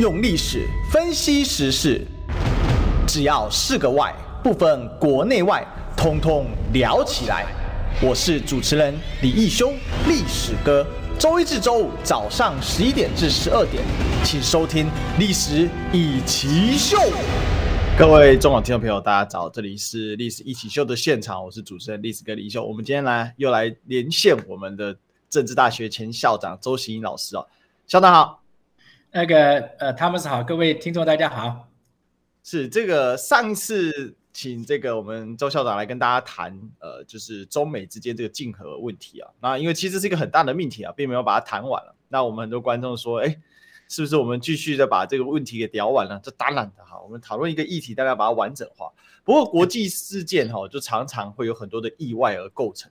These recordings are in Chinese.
用历史分析时事，只要是个“外”，不分国内外，通通聊起来。我是主持人李义修，历史哥。周一至周五早上十一点至十二点，请收听《历史易起秀》。各位中广听众朋友，大家早，这里是《历史一起秀》的现场，我是主持人历史哥李义修。我们今天来又来连线我们的政治大学前校长周行英老师哦，校长好。那个呃，汤姆斯好，各位听众大家好。是这个上一次请这个我们周校长来跟大家谈，呃，就是中美之间这个竞合问题啊。那因为其实是一个很大的命题啊，并没有把它谈完了。那我们很多观众说，哎，是不是我们继续的把这个问题给聊完了？这当然的哈，我们讨论一个议题，大家把它完整化。不过国际事件哈，就常常会有很多的意外而构成。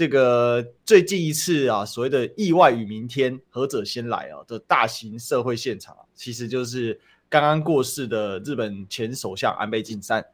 这个最近一次啊，所谓的意外与明天，何者先来啊的大型社会现场，其实就是刚刚过世的日本前首相安倍晋三。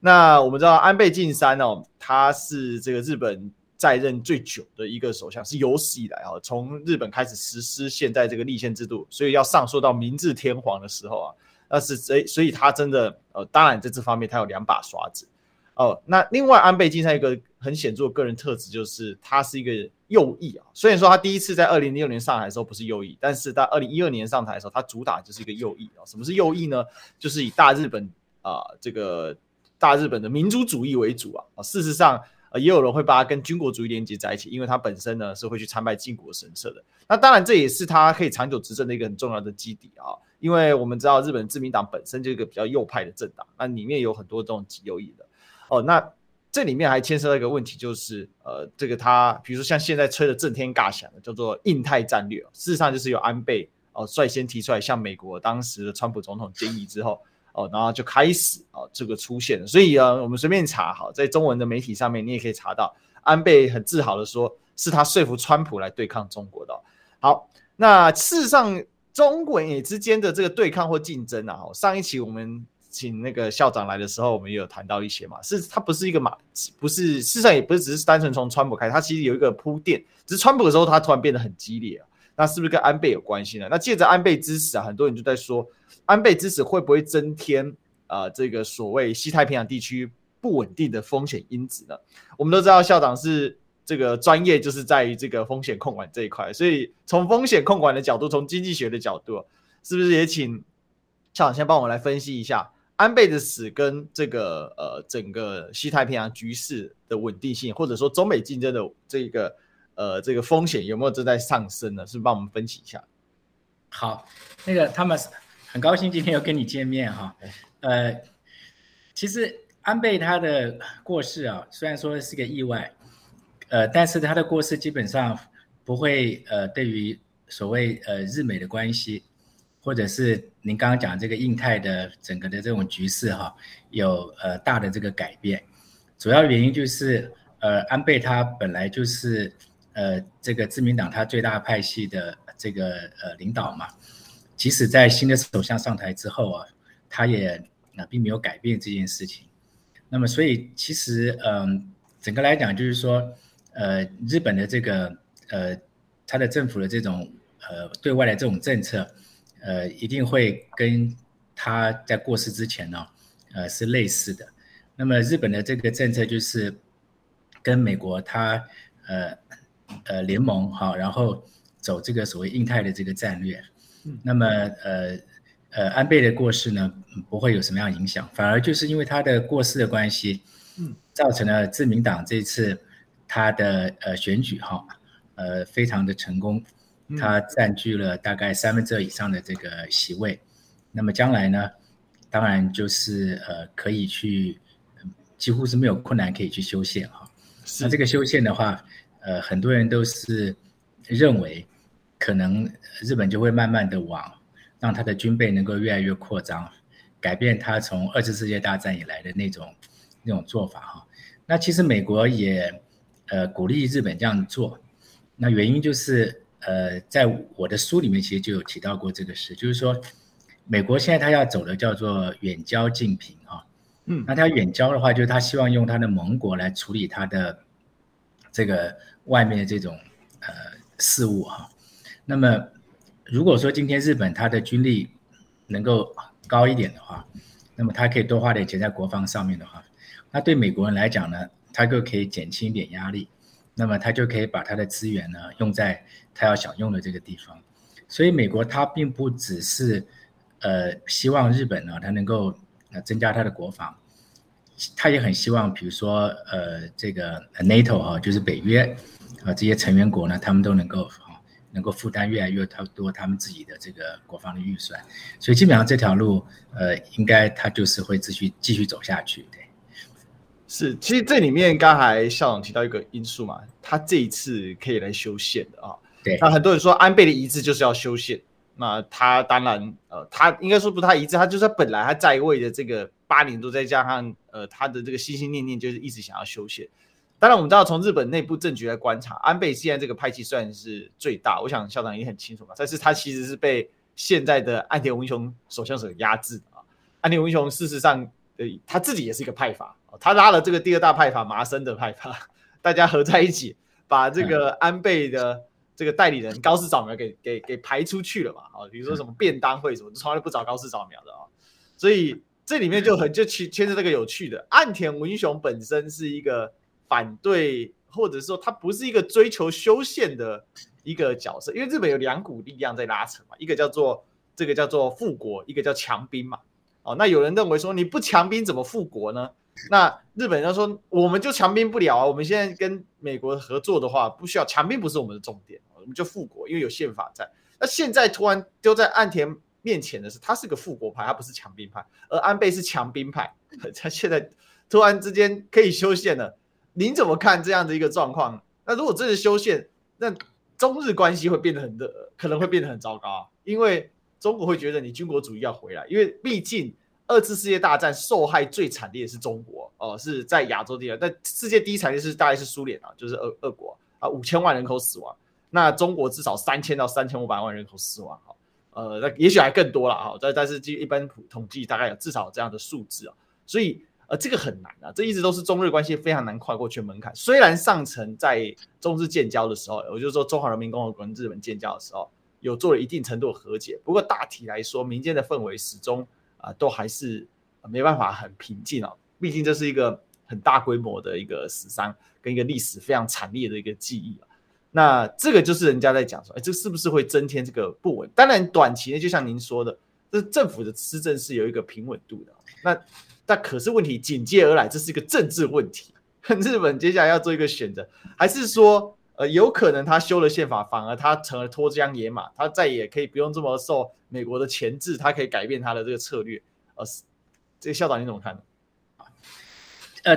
那我们知道安倍晋三哦，他是这个日本在任最久的一个首相，是有史以来啊，从日本开始实施现在这个立宪制度，所以要上溯到明治天皇的时候啊，那是所以所以他真的呃，当然在这方面他有两把刷子。哦，那另外安倍晋三一个很显著的个人特质就是他是一个右翼啊。虽然说他第一次在二零零六年上台的时候不是右翼，但是在二零一二年上台的时候，他主打就是一个右翼啊。什么是右翼呢？就是以大日本啊、这个大日本的民族主义为主啊。啊，事实上呃也有人会把它跟军国主义连接在一起，因为他本身呢是会去参拜靖国神社的。那当然这也是他可以长久执政的一个很重要的基底啊。因为我们知道日本自民党本身就是一个比较右派的政党，那里面有很多这种极右翼的。哦，那这里面还牵涉到一个问题，就是呃，这个他比如说像现在吹的震天尬响的叫做印太战略，事实上就是由安倍哦、率先提出来向美国当时的川普总统建议之后哦、然后就开始哦、这个出现了。所以啊，我们随便查好，在中文的媒体上面你也可以查到，安倍很自豪的说，是他说服川普来对抗中国的。好，那事实上中国也之间的这个对抗或竞争啊，上一期我们。请那个校长来的时候，我们也有谈到一些嘛，是他不是一个马，不是，事实上也不是只是单纯从川普开始，它其实有一个铺垫，只是川普的时候，他突然变得很激烈啊，那是不是跟安倍有关系呢？那借着安倍支持啊，很多人就在说，安倍支持会不会增添啊、呃、这个所谓西太平洋地区不稳定的风险因子呢？我们都知道校长是这个专业就是在于这个风险控管这一块，所以从风险控管的角度，从经济学的角度，是不是也请校长先帮我们来分析一下？安倍的死跟这个呃整个西太平洋局势的稳定性，或者说中美竞争的这个呃这个风险有没有正在上升呢？是不是帮我们分析一下？好，那个 Thomas 很高兴今天又跟你见面哈。呃，其实安倍他的过世啊，虽然说是个意外，呃，但是他的过世基本上不会呃对于所谓呃日美的关系。或者是您刚刚讲这个印太的整个的这种局势哈，有呃大的这个改变，主要原因就是呃安倍他本来就是呃这个自民党他最大派系的这个呃领导嘛，即使在新的首相上台之后啊，他也啊并没有改变这件事情。那么所以其实嗯、整个来讲就是说呃日本的这个呃他的政府的这种呃对外的这种政策。呃，一定会跟他在过世之前呢，呃，是类似的。那么日本的这个政策就是跟美国他呃呃联盟哈，然后走这个所谓印太的这个战略。那么呃呃安倍的过世呢，不会有什么样影响，反而就是因为他的过世的关系，造成了自民党这次他的呃选举哈，呃非常的成功。他占据了大概三分之二以上的这个席位，那么将来呢，当然就是呃可以去，几乎是没有困难可以去修宪哈。那这个修宪的话，呃很多人都是认为，可能日本就会慢慢的往让他的军备能够越来越扩张，改变他从二次世界大战以来的那种那种做法哈。那其实美国也呃鼓励日本这样做，那原因就是。呃，在我的书里面其实就有提到过这个事，就是说，美国现在他要走的叫做远交近平哈，嗯，那他远交的话，就是他希望用他的盟国来处理他的这个外面的这种呃事务哈。那么如果说今天日本他的军力能够高一点的话，那么他可以多花点钱在国防上面的话，那对美国人来讲呢，他就可以减轻一点压力，那么他就可以把他的资源呢用在他要想用的这个地方。所以美国他并不只是呃希望日本呢他能够呃增加他的国防，他也很希望比如说呃这个 NATO 哈就是北约啊这些成员国呢他们都能够。能够负担越来越多他们自己的这个国防的预算，所以基本上这条路，呃，应该他就是会继续继续走下去。对，是，其实这里面刚才校长提到一个因素嘛，他这一次可以来修宪的啊。对，那很多人说安倍的遗志就是要修宪，那他当然，呃，他应该说不是他遗志，他就是他本来他在位的这个八年多，再加上呃他的这个心心念念就是一直想要修宪。当然，我们知道从日本内部政局来观察，安倍现在这个派系虽然是最大，我想校长也很清楚嘛，但是他其实是被现在的岸田文雄首相所压制的啊。岸田文雄事实上，呃，他自己也是一个派阀，他拉了这个第二大派阀麻生的派阀，大家合在一起，把这个安倍的这个代理人高市早苗给给给排出去了嘛。啊，比如说什么便当会什么，从来不找高市早苗的啊。所以这里面就很就牵牵涉这个有趣的，岸田文雄本身是一个。反对，或者说他不是一个追求修宪的一个角色，因为日本有两股力量在拉扯嘛，一个叫做这个叫做复国，一个叫强兵嘛。哦，那有人认为说你不强兵怎么复国呢？那日本人说我们就强兵不了啊，我们现在跟美国合作的话，不需要强兵，不是我们的重点，我们就复国，因为有宪法在。那现在突然丢在岸田面前的是，他是个复国派，他不是强兵派，而安倍是强兵派，他现在突然之间可以修宪了。您怎么看这样的一个状况？那如果真的修宪，那中日关系会变得很的，可能会变得很糟糕。因为中国会觉得你军国主义要回来，因为毕竟二次世界大战受害最惨烈的是中国哦，是在亚洲地区。但世界第一惨烈是大概是苏联啊，就是俄俄国啊，五千万人口死亡。那中国至少三千到三千五百万人口死亡哈，呃，那也许还更多了哈。但但是据一般统计大概有至少有这样的数字啊，所以。呃，这个很难啊，这一直都是中日关系非常难跨过去的门槛。虽然上层在中日建交的时候，我就是说中华人民共和国跟日本建交的时候，有做了一定程度的和解。不过大体来说，民间的氛围始终啊、都还是没办法很平静哦。毕竟这是一个很大规模的一个死伤跟一个历史非常惨烈的一个记忆啊。那这个就是人家在讲说，哎，这是不是会增添这个不稳？当然，短期内就像您说的，这政府的施政是有一个平稳度的。那那可是问题紧接而来，这是一个政治问题。日本接下来要做一个选择，还是说，呃，有可能他修了宪法，反而他成了脱缰野马，他再也可以不用这么受美国的钳制，他可以改变他的这个策略。呃，这个校长你怎么看呢？呃，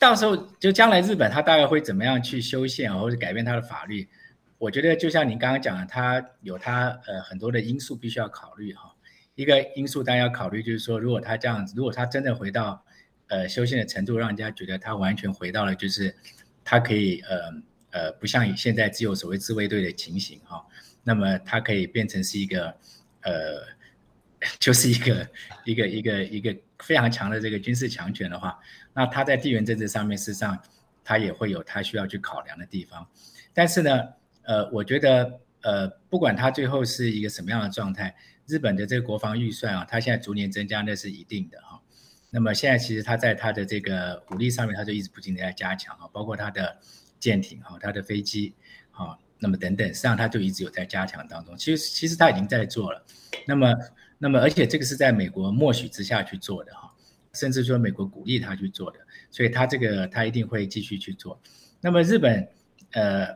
到时候就将来日本他大概会怎么样去修宪或者改变他的法律？我觉得就像您刚刚讲的，他有他呃很多的因素必须要考虑哈。一个因素大家要考虑，就是说，如果他这样子，如果他真的回到，呃，修宪的程度，让人家觉得他完全回到了，就是他可以，呃，呃，不像现在只有所谓自卫队的情形哈，那么他可以变成是一个，呃，就是一个一个一个一个非常强的这个军事强权的话，那他在地缘政治上面，事实上他也会有他需要去考量的地方。但是呢，呃，我觉得，呃，不管他最后是一个什么样的状态。日本的这个国防预算啊，它现在逐年增加，那是一定的哈。那么现在其实它在它的这个武力上面，它就一直不停的在加强啊，包括它的舰艇哈、它的飞机哈，那么等等，实际上它就一直有在加强当中。其实其实它已经在做了。那么那么而且这个是在美国默许之下去做的哈，甚至说美国鼓励他去做的，所以他这个他一定会继续去做。那么日本呃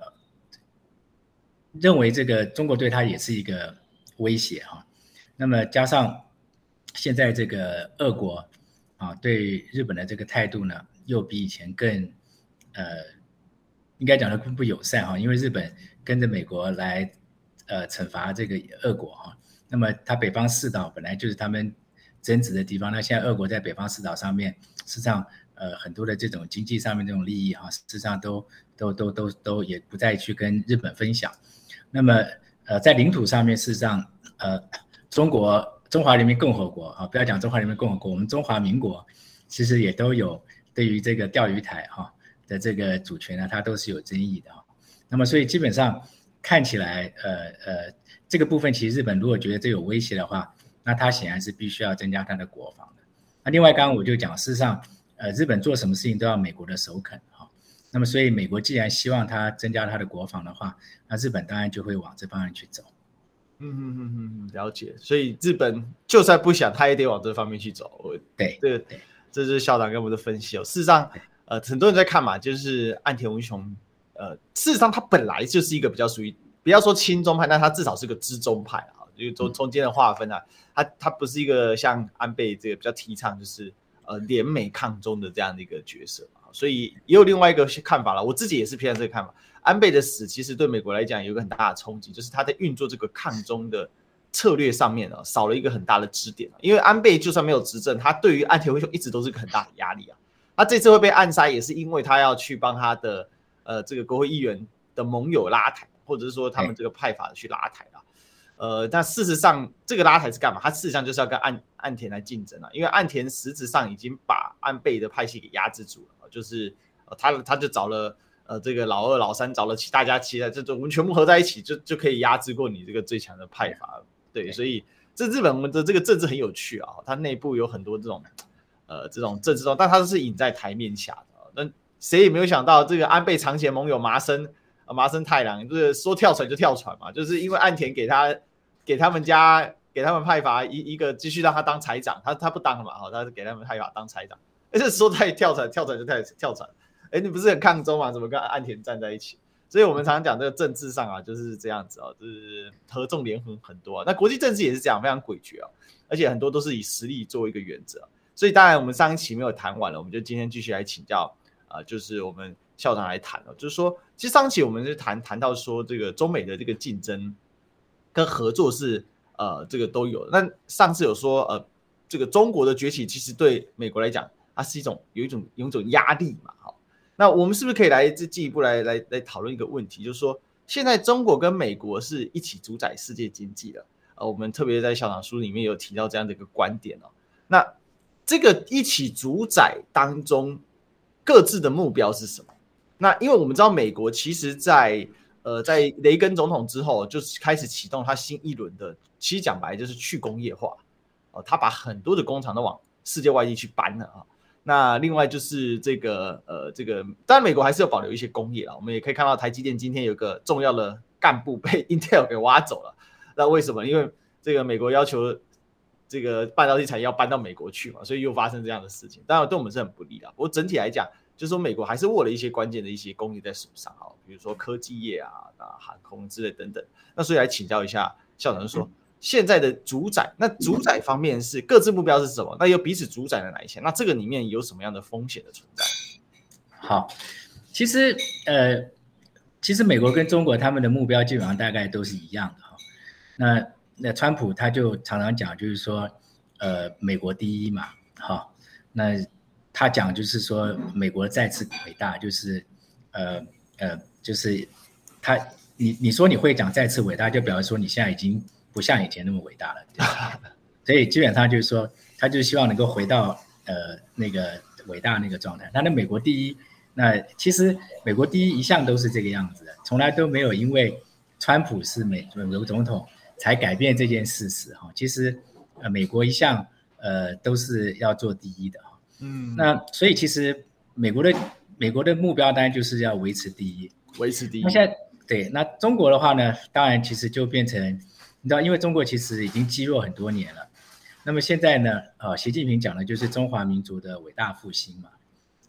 认为这个中国对他也是一个威胁哈。那么加上现在这个俄国啊，对日本的这个态度呢，又比以前更呃，应该讲的更不友善哈，因为日本跟着美国来呃惩罚这个俄国哈。那么它北方四岛本来就是他们争执的地方，那现在俄国在北方四岛上面，实际上呃很多的这种经济上面这种利益哈，实际上都都都都都也不再去跟日本分享。那么呃在领土上面，事实上呃。中国中华人民共和国啊，不要讲中华人民共和国，我们中华民国其实也都有对于这个钓鱼台哈的这个主权呢，它都是有争议的啊。那么所以基本上看起来，呃呃，这个部分其实日本如果觉得这有威胁的话，那它显然是必须要增加它的国防的。那另外，刚刚我就讲，事实上，呃，日本做什么事情都要美国的首肯哈。那么，所以美国既然希望它增加它的国防的话，那日本当然就会往这方面去走。嗯嗯嗯嗯，了解。所以日本就算不想，他也得往这方面去走。对，这个对，这是校长给我们的分析哦。事实上，呃，很多人在看嘛，就是岸田文雄，呃，事实上他本来就是一个比较属于，不要说亲中派，但他至少是个知中派啊，就中中间的划分啊，他他不是一个像安倍这个比较提倡就是呃联美抗中的这样的一个角色嘛，所以也有另外一个看法了。我自己也是偏向这个看法。安倍的死其实对美国来讲有一个很大的冲击，就是他在运作这个抗中的策略上面啊，少了一个很大的支点。因为安倍就算没有执政，他对于岸田文雄一直都是个很大的压力啊。他这次会被暗杀，也是因为他要去帮他的呃这个国会议员的盟友拉台，或者是说他们这个派阀去拉台啊。呃，但事实上这个拉台是干嘛？他事实上就是要跟岸岸田来竞争啊。因为岸田实质上已经把安倍的派系给压制住了，就是呃他他就找了。呃，这个老二、老三找了其大家期待，这种我们全部合在一起，就就可以压制过你这个最强的派阀。对，所以这日本的这个政治很有趣啊，它内部有很多这种呃这种政治中，但它都是隐在台面下的。那谁也没有想到，这个安倍长期盟友麻生啊，麻生太郎就是说跳船就跳船嘛，就是因为岸田给他给他们家给他们派阀一一个继续让他当财长，他他不当了嘛，好，他是给他们派阀当财长，而且说太跳船跳船就太跳船。哎，你不是很抗中吗？怎么跟岸田站在一起？所以我们常常讲这个政治上啊，就是这样子哦，就是合纵连横很多。那国际政治也是这样，非常诡谲啊，而且很多都是以实力作为一个原则。所以当然我们上一期没有谈完了，我们就今天继续来请教啊，就是我们校长来谈了，就是说，其实上期我们是谈谈到说这个中美的这个竞争跟合作是呃这个都有。那上次有说呃这个中国的崛起其实对美国来讲，它是一种有一种有一种压力嘛，哈。那我们是不是可以来这进一步来来来讨论一个问题，就是说现在中国跟美国是一起主宰世界经济的，呃，我们特别在校长书里面有提到这样的一个观点哦。那这个一起主宰当中各自的目标是什么？那因为我们知道美国其实在呃在雷根总统之后，就是开始启动他新一轮的，其实讲白就是去工业化，哦，他把很多的工厂都往世界外地去搬了啊。那另外就是这个呃，这个当然美国还是有保留一些工业啊。我们也可以看到台积电今天有个重要的干部被 Intel 给挖走了。那为什么？因为这个美国要求这个半导体产业要搬到美国去嘛，所以又发生这样的事情。当然对我们是很不利的。不过整体来讲，就是说美国还是握了一些关键的一些工业在手上啊，比如说科技业啊、啊航空之类等等。那所以来请教一下校长说。现在的主宰，那主宰方面是各自目标是什么？那又彼此主宰了哪一些？那这个里面有什么样的风险的存在？好，其实呃，其实美国跟中国他们的目标基本上大概都是一样的哈。那那川普他就常常讲，就是说呃，美国第一嘛，哈，那他讲就是说美国再次伟大，就是呃呃，就是他你你说你会讲再次伟大，就表示说你现在已经。不像以前那么伟大了，所以基本上就是说，他就希望能够回到呃那个伟大那个状态。他的美国第一，那其实美国第一一向都是这个样子的，从来都没有因为川普是美美国总统才改变这件事实哈。其实呃美国一向呃都是要做第一的哈。嗯，那所以其实美国的美国的目标当然就是要维持第一，维持第一。那现在对，那中国的话呢，当然其实就变成。你知道，因为中国其实已经积弱很多年了，那么现在呢，呃，习近平讲的就是中华民族的伟大复兴嘛。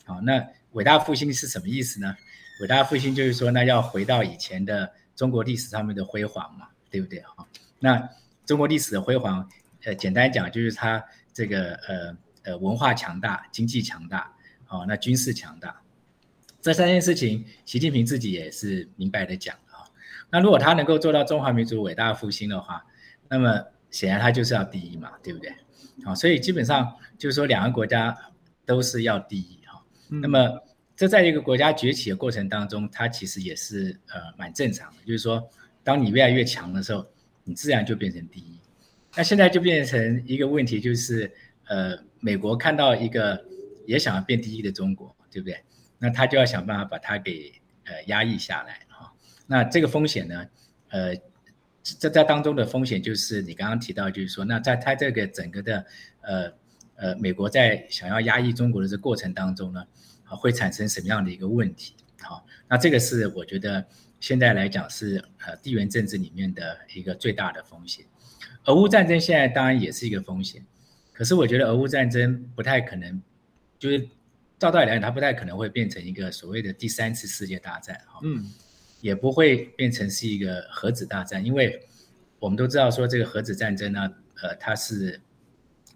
好，那伟大复兴是什么意思呢？伟大复兴就是说，那要回到以前的中国历史上面的辉煌嘛，对不对？好，那中国历史的辉煌，呃，简单讲就是它这个呃呃文化强大，经济强大，好，那军事强大，这三件事情，习近平自己也是明白的讲。那如果他能够做到中华民族伟大复兴的话，那么显然他就是要第一嘛，对不对？好，所以基本上就是说两个国家都是要第一哈。那么这在一个国家崛起的过程当中，它其实也是呃蛮正常的，就是说当你越来越强的时候，你自然就变成第一。那现在就变成一个问题，就是呃美国看到一个也想要变第一的中国，对不对？那他就要想办法把它给呃压抑下来。那这个风险呢，呃，这在当中的风险就是你刚刚提到，就是说，那在它这个整个的呃呃，美国在想要压抑中国的这过程当中呢，会产生什么样的一个问题？好，那这个是我觉得现在来讲是呃地缘政治里面的一个最大的风险。俄乌战争现在当然也是一个风险，可是我觉得俄乌战争不太可能，就是照道理来讲，它不太可能会变成一个所谓的第三次世界大战哈。嗯。也不会变成是一个核子大战，因为我们都知道说这个核子战争呢，呃，它是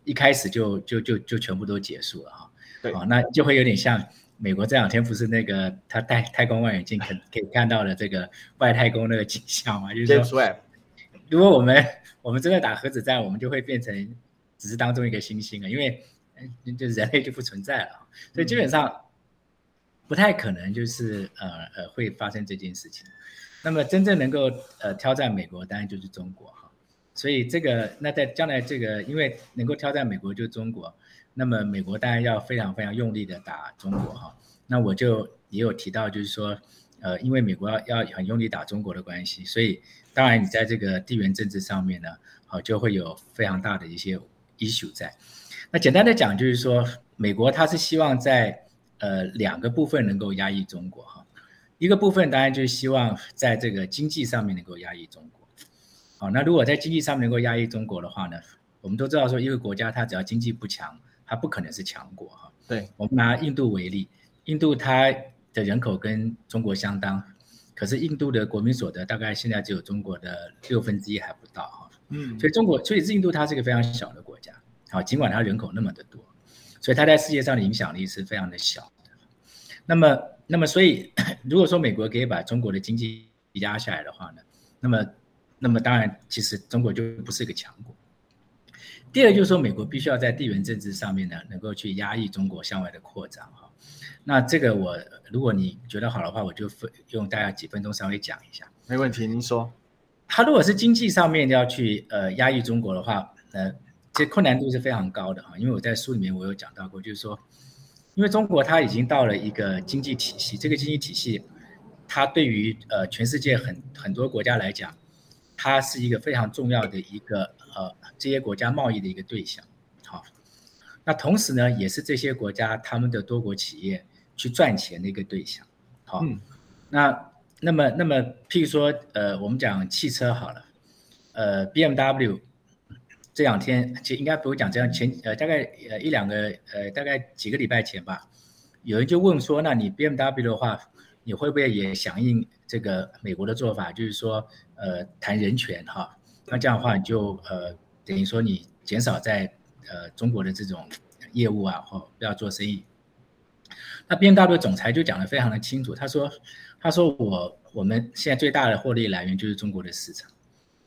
一开始就就就就全部都结束了哈。对，哦，那就会有点像美国这两天不是那个他戴太空望远镜可可以看到的这个外太空那个景象嘛？就是说，如果我们我们真的打核子战，我们就会变成只是当中一个星星了，因为就人类就不存在了，所以基本上。不太可能，就是呃呃会发生这件事情。那么真正能够呃挑战美国，当然就是中国哈。所以这个那在将来这个，因为能够挑战美国就是中国，那么美国当然要非常非常用力的打中国哈。那我就也有提到，就是说呃，因为美国要要很用力打中国的关系，所以当然你在这个地缘政治上面呢，好就会有非常大的一些 issue 在。那简单的讲，就是说美国它是希望在呃，两个部分能够压抑中国哈，一个部分当然就是希望在这个经济上面能够压抑中国，好，那如果在经济上面能够压抑中国的话呢，我们都知道说一个国家它只要经济不强，它不可能是强国哈。对，我们拿印度为例，印度它的人口跟中国相当，可是印度的国民所得大概现在只有中国的六分之一还不到哈。嗯，所以中国，所以印度它是一个非常小的国家，好，尽管它人口那么的多。所以它在世界上的影响力是非常的小的。那么，那么，所以如果说美国可以把中国的经济压下来的话呢，那么，那么当然，其实中国就不是一个强国。第二就是说，美国必须要在地缘政治上面呢，能够去压抑中国向外的扩张哈。那这个我，如果你觉得好的话，我就分用大概几分钟稍微讲一下。没问题，您说。他如果是经济上面要去呃压抑中国的话，呃。这困难度是非常高的哈，因为我在书里面我有讲到过，就是说，因为中国它已经到了一个经济体系，这个经济体系，它对于呃全世界很很多国家来讲，它是一个非常重要的一个呃这些国家贸易的一个对象，好，那同时呢，也是这些国家他们的多国企业去赚钱的一个对象，好，嗯、那那么那么譬如说呃我们讲汽车好了，呃 BMW。这两天其应该不会讲这样，前呃大概呃一两个呃大概几个礼拜前吧，有人就问说，那你 BMW 的话，你会不会也响应这个美国的做法，就是说呃谈人权哈？那这样的话你就呃等于说你减少在呃中国的这种业务啊，或不要做生意。那 BMW 总裁就讲得非常的清楚，他说他说我我们现在最大的获利来源就是中国的市场，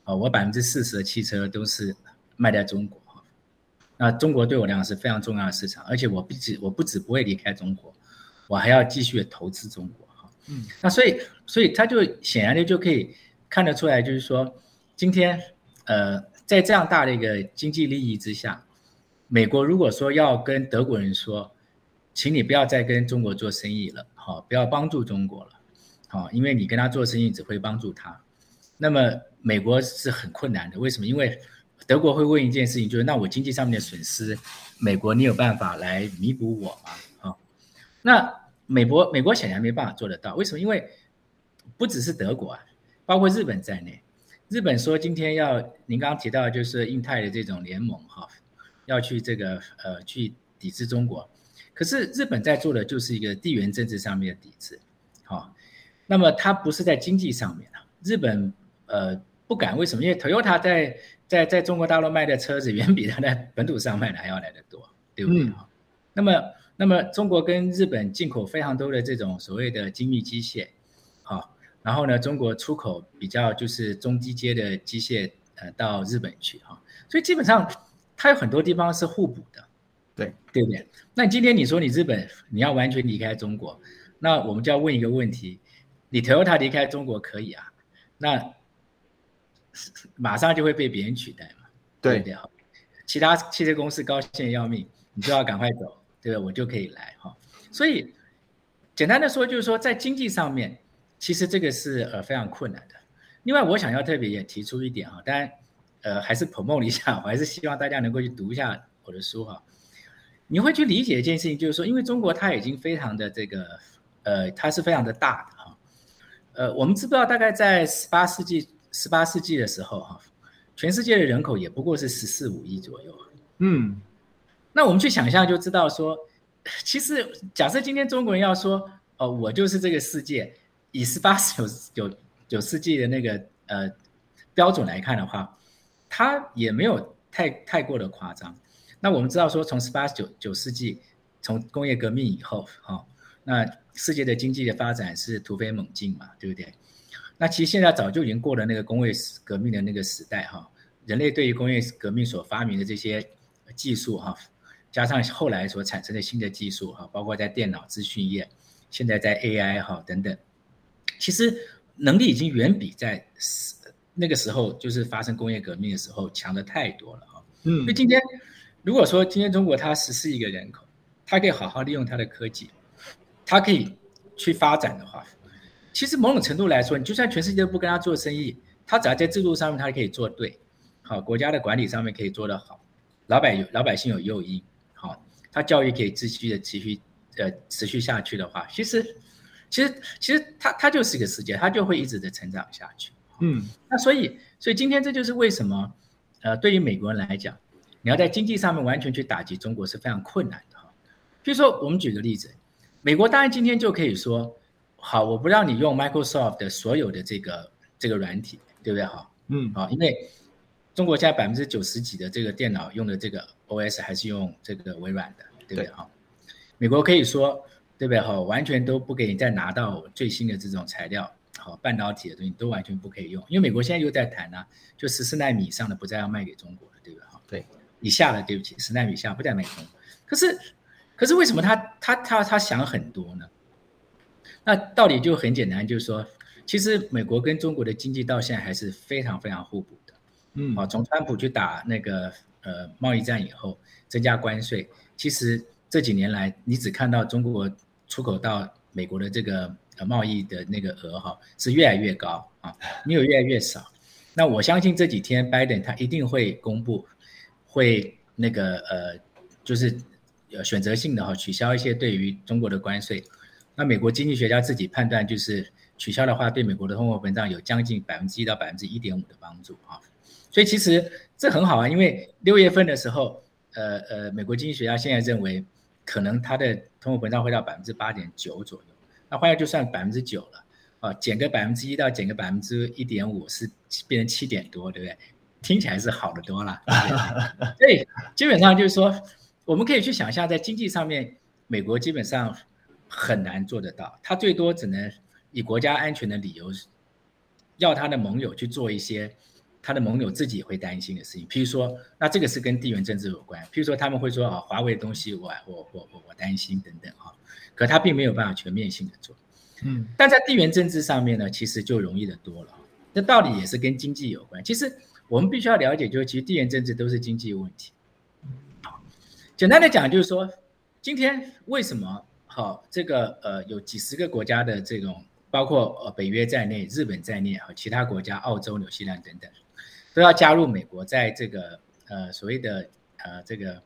啊，我百分之四十的汽车都是。卖在中国哈，那中国对我来讲是非常重要的市场，而且我不止我不止不会离开中国，我还要继续的投资中国哈。嗯，那所以所以他就显然的就可以看得出来，就是说今天呃在这样大的一个经济利益之下，美国如果说要跟德国人说，请你不要再跟中国做生意了，好，不要帮助中国了，好，因为你跟他做生意只会帮助他，那么美国是很困难的，为什么？因为德国会问一件事情，就是那我经济上面的损失，美国你有办法来弥补我吗？啊，那美国美国显然没办法做得到，为什么？因为不只是德国啊，包括日本在内，日本说今天要您刚刚提到就是印太的这种联盟哈，要去这个呃去抵制中国，可是日本在做的就是一个地缘政治上面的抵制，好，那么它不是在经济上面啊，日本呃不敢，为什么？因为 Toyota 在在在中国大陆卖的车子远比它在本土上卖的还要来得多，对不对？嗯、那么，那么中国跟日本进口非常多的这种所谓的精密机械，好，然后呢，中国出口比较就是中低阶的机械，呃，到日本去哈，所以基本上它有很多地方是互补的，对，对不对？那今天你说你日本你要完全离开中国，那我们就要问一个问题：你 Toyota 离开中国可以啊？那马上就会被别人取代嘛？对不对？其他汽车公司高兴要命，你就要赶快走，对吧？我就可以来哈。所以简单的说，就是说在经济上面，其实这个是呃非常困难的。另外，我想要特别也提出一点哈，当然，呃，还是 promote 一下，我还是希望大家能够去读一下我的书哈。你会去理解一件事情，就是说，因为中国它已经非常的这个，呃，它是非常的大的哈。呃，我们知不知道大概在十八世纪十八世纪的时候哈，全世界的人口也不过是十四五亿左右。嗯，那我们去想象就知道说，其实假设今天中国人要说，哦，我就是这个世界，以十八九九九世纪的那个呃标准来看的话，它也没有太太过的夸张。那我们知道说，从十八九九世纪，从工业革命以后，哈、哦，那世界的经济的发展是突飞猛进嘛，对不对？那其实现在早就已经过了那个工业革命的那个时代，哈、哦，人类对于工业革命所发明的这些技术，哈、哦，加上后来所产生的新的技术，哈、哦，包括在电脑、资讯业，现在在 AI 哈、哦、等等，其实能力已经远比在那个时候就是发生工业革命的时候强的太多了，哈、哦。嗯，所以今天。如果说今天中国它十四亿个人口，它可以好好利用它的科技，它可以去发展的话，其实某种程度来说，你就算全世界都不跟他做生意，他只要在制度上面他可以做对，好，国家的管理上面可以做得好，老百有老百姓有诱因，好，他教育可以持续的持续呃持续下去的话，其实其实其实他他就是一个世界，他就会一直的成长下去。嗯，那所以所以今天这就是为什么呃对于美国人来讲。你要在经济上面完全去打击中国是非常困难的哈。比如说，我们举个例子，美国当然今天就可以说，好，我不让你用 Microsoft 的所有的这个这个软体，对不对哈？嗯，好，因为中国现在百分之九十几的这个电脑用的这个 OS 还是用这个微软的，对不对哈？美国可以说，对不对哈？完全都不给你再拿到最新的这种材料，好，半导体的东西都完全不可以用，因为美国现在又在谈呢、啊，就十四奈米以上的不再要卖给中国了，对不对哈？对。以下的，对不起，十纳米以下不再卖中国。可是，可是为什么他他他他想很多呢？那道理就很简单，就是说，其实美国跟中国的经济到现在还是非常非常互补的。嗯，好，从川普去打那个呃贸易战以后，增加关税，其实这几年来，你只看到中国出口到美国的这个呃贸易的那个额哈是越来越高啊，没有越来越少。那我相信这几天拜登他一定会公布。会那个呃，就是呃选择性的哈取消一些对于中国的关税。那美国经济学家自己判断，就是取消的话，对美国的通货膨胀有将近百分之一到百分之一点五的帮助啊。所以其实这很好啊，因为六月份的时候，呃呃，美国经济学家现在认为，可能它的通货膨胀会到百分之八点九左右。那换下就算百分之九了啊，减个百分之一到减个百分之一点五，是变成七点多，对不对？听起来是好的多了，所以基本上就是说，我们可以去想象，在经济上面，美国基本上很难做得到，他最多只能以国家安全的理由，要他的盟友去做一些他的盟友自己也会担心的事情，譬如说，那这个是跟地缘政治有关，譬如说他们会说啊，华为的东西我我我我我担心等等哈，可他并没有办法全面性的做，嗯，但在地缘政治上面呢，其实就容易得多了，那道理也是跟经济有关，其实。我们必须要了解，就是其实地缘政治都是经济问题。简单的讲，就是说，今天为什么好这个呃有几十个国家的这种，包括呃北约在内、日本在内和其他国家、澳洲、纽西兰等等，都要加入美国在这个呃所谓的呃这个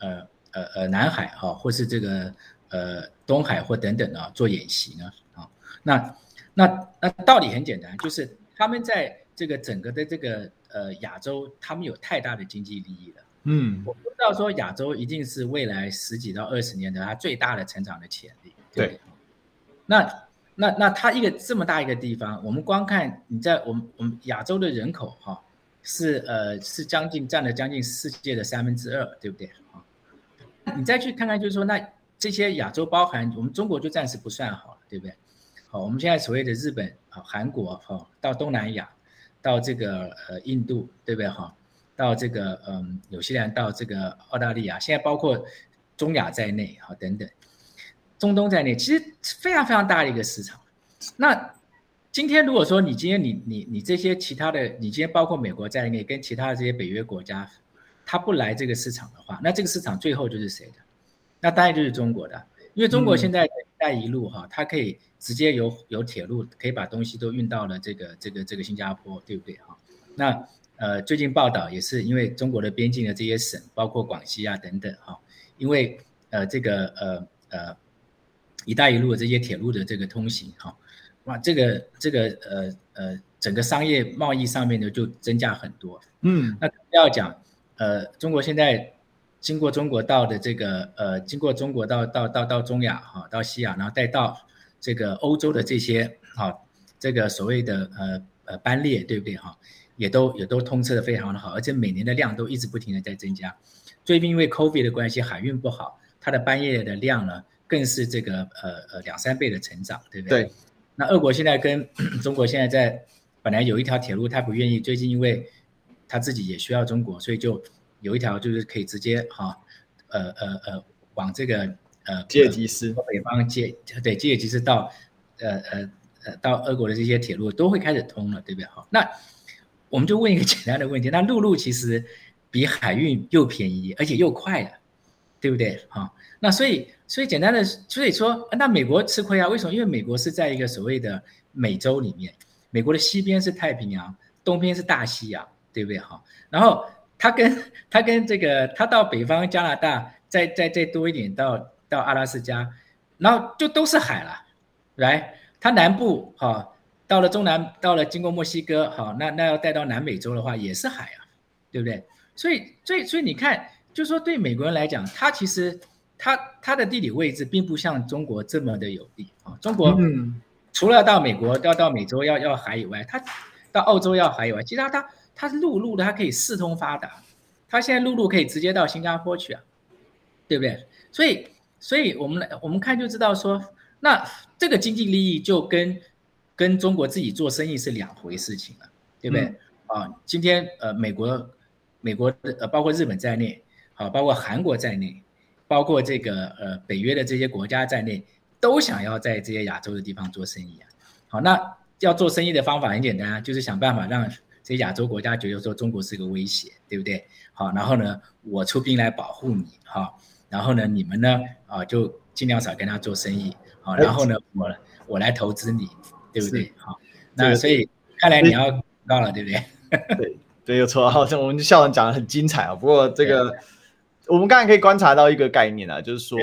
呃呃呃南海哈，或是这个呃东海或等等啊做演习呢？啊，那那那道理很简单，就是他们在这个整个的这个。呃，亚洲他们有太大的经济利益了。嗯，我不知道说亚洲一定是未来十几到二十年的它最大的成长的潜力。对，对，那那那它一个这么大一个地方，我们光看你在我们我们亚洲的人口哈、哦，是呃是将近占了将近世界的三分之二，对不对？啊，你再去看看，就是说那这些亚洲包含我们中国就暂时不算好了，对不对？好，我们现在所谓的日本啊、韩国哈，到东南亚。到这个呃印度对不对哈？到这个嗯纽西兰，到这个澳大利亚，现在包括中亚在内哈等等，中东在内，其实非常非常大的一个市场。那今天如果说你今天你你你这些其他的，你今天包括美国在内，跟其他的这些北约国家，他不来这个市场的话，那这个市场最后就是谁的？那当然就是中国的，因为中国现在一带一路哈，它可以直接有有铁路可以把东西都运到了这个这个这个新加坡，对不对哈？那呃最近报道也是因为中国的边境的这些省，包括广西啊等等哈，因为呃这个呃呃一带一路的这些铁路的这个通行哈，哇这个这个呃呃整个商业贸易上面呢就增加很多，嗯，那要讲呃中国现在。经过中国到的这个呃，经过中国到到到到中亚哈，到西亚，然后再到这个欧洲的这些哈，这个所谓的呃呃班列，对不对哈？也都也都通车的非常的好，而且每年的量都一直不停的在增加。最近因为 COVID 的关系，海运不好，它的班列的量呢，更是这个呃呃两三倍的成长，对不对？对。那俄国现在跟 中国现在在本来有一条铁路，他不愿意，最近因为他自己也需要中国，所以就。有一条就是可以直接哈，呃呃呃，往这个呃吉尔吉斯北方接，对吉尔吉斯到呃呃呃到俄国的这些铁路都会开始通了，对不对？好，那我们就问一个简单的问题：那陆路其实比海运又便宜，而且又快了，对不对？哈，那所以所以简单的，所以说那美国吃亏啊？为什么？因为美国是在一个所谓的美洲里面，美国的西边是太平洋，东边是大西洋，对不对？哈，然后。他跟他跟这个，他到北方加拿大，再再再多一点到到阿拉斯加，然后就都是海了，来，他南部哈，到了中南，到了经过墨西哥，好，那那要带到南美洲的话也是海啊，对不对？所以所以所以你看，就是说对美国人来讲，他其实他他的地理位置并不像中国这么的有利啊。中国除了到美国要到美洲要要海以外，他到澳洲要海以外，其他他。它是陆路的，它可以四通发达。他现在陆路可以直接到新加坡去啊，对不对？所以，所以我们来我们看就知道说，那这个经济利益就跟跟中国自己做生意是两回事情了，对不对？嗯、啊，今天呃，美国美国的呃，包括日本在内，好、啊，包括韩国在内，包括这个呃北约的这些国家在内，都想要在这些亚洲的地方做生意啊。好，那要做生意的方法很简单啊，就是想办法让。这些亚洲国家觉得说中国是个威胁，对不对？好，然后呢，我出兵来保护你，哈，然后呢，你们呢，啊，就尽量少跟他做生意，好，然后呢，我我来投资你，对不对？好，那所以看来你要到了，对不对？对，对，有错，好像我们校长讲的很精彩啊。不过这个我们刚才可以观察到一个概念啊，就是说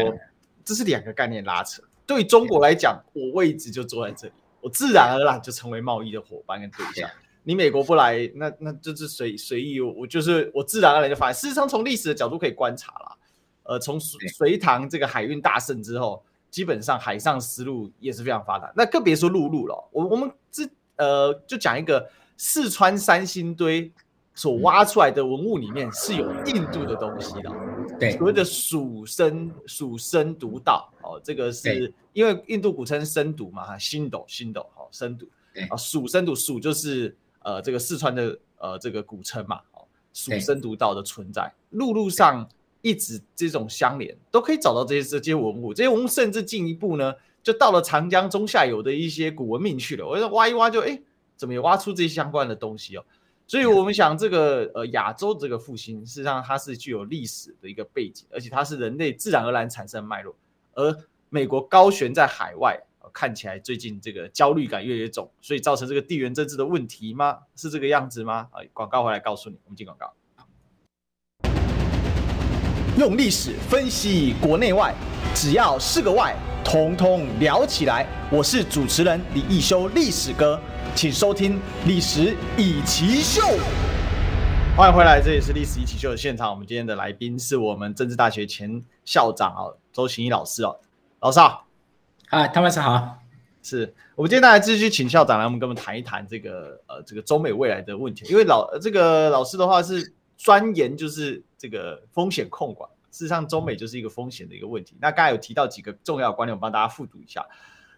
这是两个概念拉扯。对中国来讲，我位置就坐在这里，我自然而然就成为贸易的伙伴跟对象。你美国不来，那那就是随随意，我就是我自然而然就发现。事实上，从历史的角度可以观察啦，呃，从隋唐这个海运大盛之后，基本上海上丝路也是非常发达。那更别说陆路了。我我们之呃，就讲一个四川三星堆所挖出来的文物里面是有印度的东西的，对，所谓的蜀生蜀生独道。哦，这个是因为印度古称生独嘛，哈，星斗星斗，好，生独。啊，蜀生独蜀就是。呃，这个四川的呃这个古称嘛，哦，蜀生独道的存在，陆路上一直这种相连，都可以找到这些这些文物，这些文物甚至进一步呢，就到了长江中下游的一些古文明去了。我说挖一挖就哎，怎么也挖出这些相关的东西哦？所以我们想，这个呃亚洲这个复兴，实际上它是具有历史的一个背景，而且它是人类自然而然产生的脉络，而美国高悬在海外。看起来最近这个焦虑感越来越重，所以造成这个地缘政治的问题吗？是这个样子吗？啊，广告回来告诉你，我们进广告。用历史分析国内外，只要是个“外”，统统聊起来。我是主持人李易修，历史哥，请收听《历史易起 SHOW》。欢迎回来，这里是《历史易起 SHOW》的现场。我们今天的来宾是我们政治大学前校长哦，周行义老师哦，老师好。啊，汤老师好，是我们今天大家继续请校长来，我们跟我们谈一谈这个呃这个中美未来的问题。因为老这个老师的话是专研就是这个风险控管，事实上中美就是一个风险的一个问题。那刚才有提到几个重要的观点，我帮大家复读一下。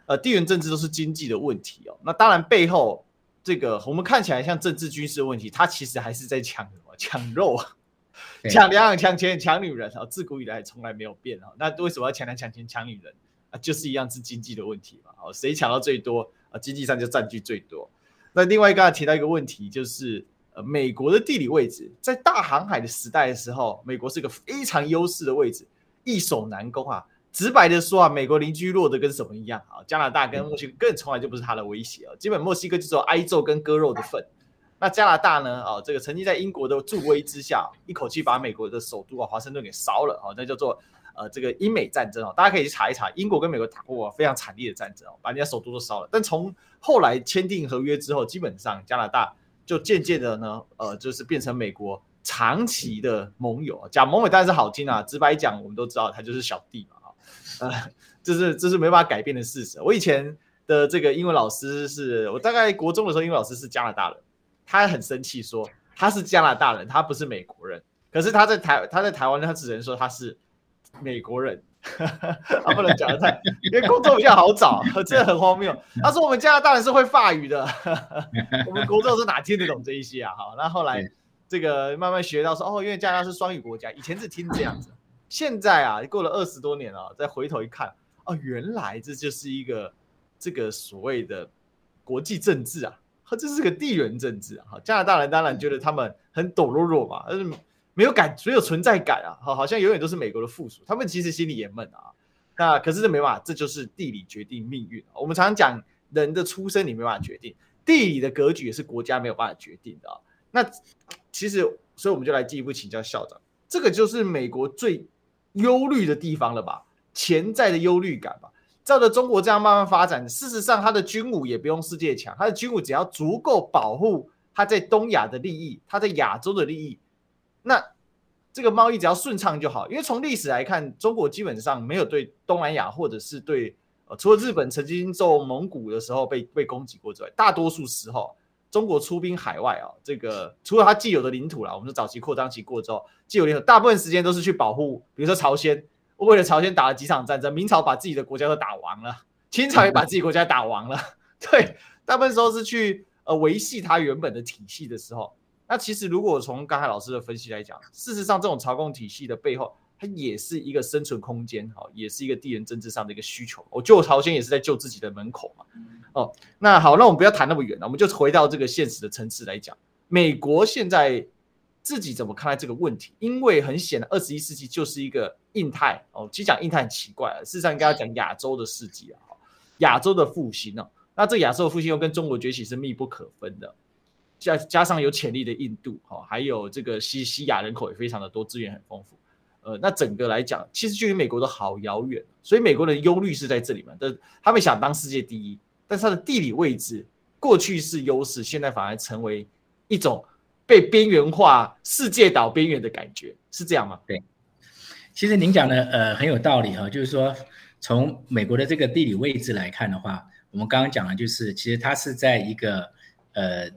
呃，地缘政治都是经济的问题哦。那当然背后这个我们看起来像政治军事的问题，它其实还是在抢什么？抢肉，抢粮、抢钱、抢女人啊！自古以来从来没有变啊。那为什么要抢粮、抢钱、抢女人？啊，就是一样是经济的问题嘛，哦，谁抢到最多啊，经济上就占据最多。那另外刚才提到一个问题，就是呃，美国的地理位置，在大航海的时代的时候，美国是一个非常优势的位置，易守难攻啊。直白的说啊，美国邻居弱的跟什么一样啊？加拿大跟墨西哥更从来就不是他的威胁啊，基本墨西哥就只有挨揍跟割肉的份。那加拿大呢？啊，这个曾经在英国的助威之下，一口气把美国的首都啊华盛顿给烧了啊，那叫做呃这个英美战争啊，大家可以去查一查，英国跟美国打过非常惨烈的战争哦，把人家首都都烧了。但从后来签订合约之后，基本上加拿大就渐渐的呢，呃，就是变成美国长期的盟友。讲盟友当然是好听啊，直白讲，我们都知道他就是小弟嘛。呃，这是这是没办法改变的事实。我以前的这个英文老师是我大概国中的时候，英文老师是加拿大人，他很生气说他是加拿大人，他不是美国人。可是他在台他在台湾，他只能说他是美国人，他 不能讲的太，因为工作比较好找，真的很荒谬。他说我们加拿大人是会法语的，我们工作是哪听得懂这一些啊？好，那后来这个慢慢学到说哦，因为加拿大是双语国家，以前是听这样子。现在啊，过了二十多年了，再回头一看，哦，原来这就是一个这个所谓的国际政治啊，这是个地缘政治啊。加拿大人当然觉得他们很抖落落嘛，但是没有感，没有存在感啊，好，好像永远都是美国的附属。他们其实心里也闷啊。那可是这没办法，这就是地理决定命运。我们常常讲，人的出生你没办法决定，地理的格局也是国家没有办法决定的啊。那其实，所以我们就来进一步请教校长，这个就是美国最。忧虑的地方了吧，潜在的忧虑感吧。照着中国这样慢慢发展，事实上，他的军武也不用世界强，他的军武只要足够保护他在东亚的利益，他在亚洲的利益，那这个贸易只要顺畅就好。因为从历史来看，中国基本上没有对东南亚或者是对呃，除了日本曾经受蒙古的时候被被攻击过之外，大多数时候。中国出兵海外啊，这个除了它既有的领土啦，我们说早期扩张期过之后，既有领土，大部分时间都是去保护，比如说朝鲜，为了朝鲜打了几场战争，明朝把自己的国家都打亡了，清朝也把自己国家打亡了，对，大部分时候是去呃维系它原本的体系的时候。那其实如果从刚才老师的分析来讲，事实上这种朝贡体系的背后，它也是一个生存空间，哈，也是一个地缘政治上的一个需求。我救朝鲜也是在救自己的门口嘛。哦，那好，那我们不要谈那么远了，我们就回到这个现实的层次来讲，美国现在自己怎么看待这个问题？因为很显然，二十一世纪就是一个印太哦，其实讲印太很奇怪啊，事实上应该要讲亚洲的世纪啊，亚洲的复兴呢，那这亚洲的复兴又跟中国崛起是密不可分的，加加上有潜力的印度，哈，还有这个西西亚人口也非常的多，资源很丰富，呃，那整个来讲，其实距离美国都好遥远，所以美国的忧虑是在这里面，但他们想当世界第一。但是它的地理位置过去是优势，现在反而成为一种被边缘化、世界岛边缘的感觉，是这样吗？对，其实您讲的呃很有道理哈，就是说从美国的这个地理位置来看的话，我们刚刚讲的就是其实它是在一个呃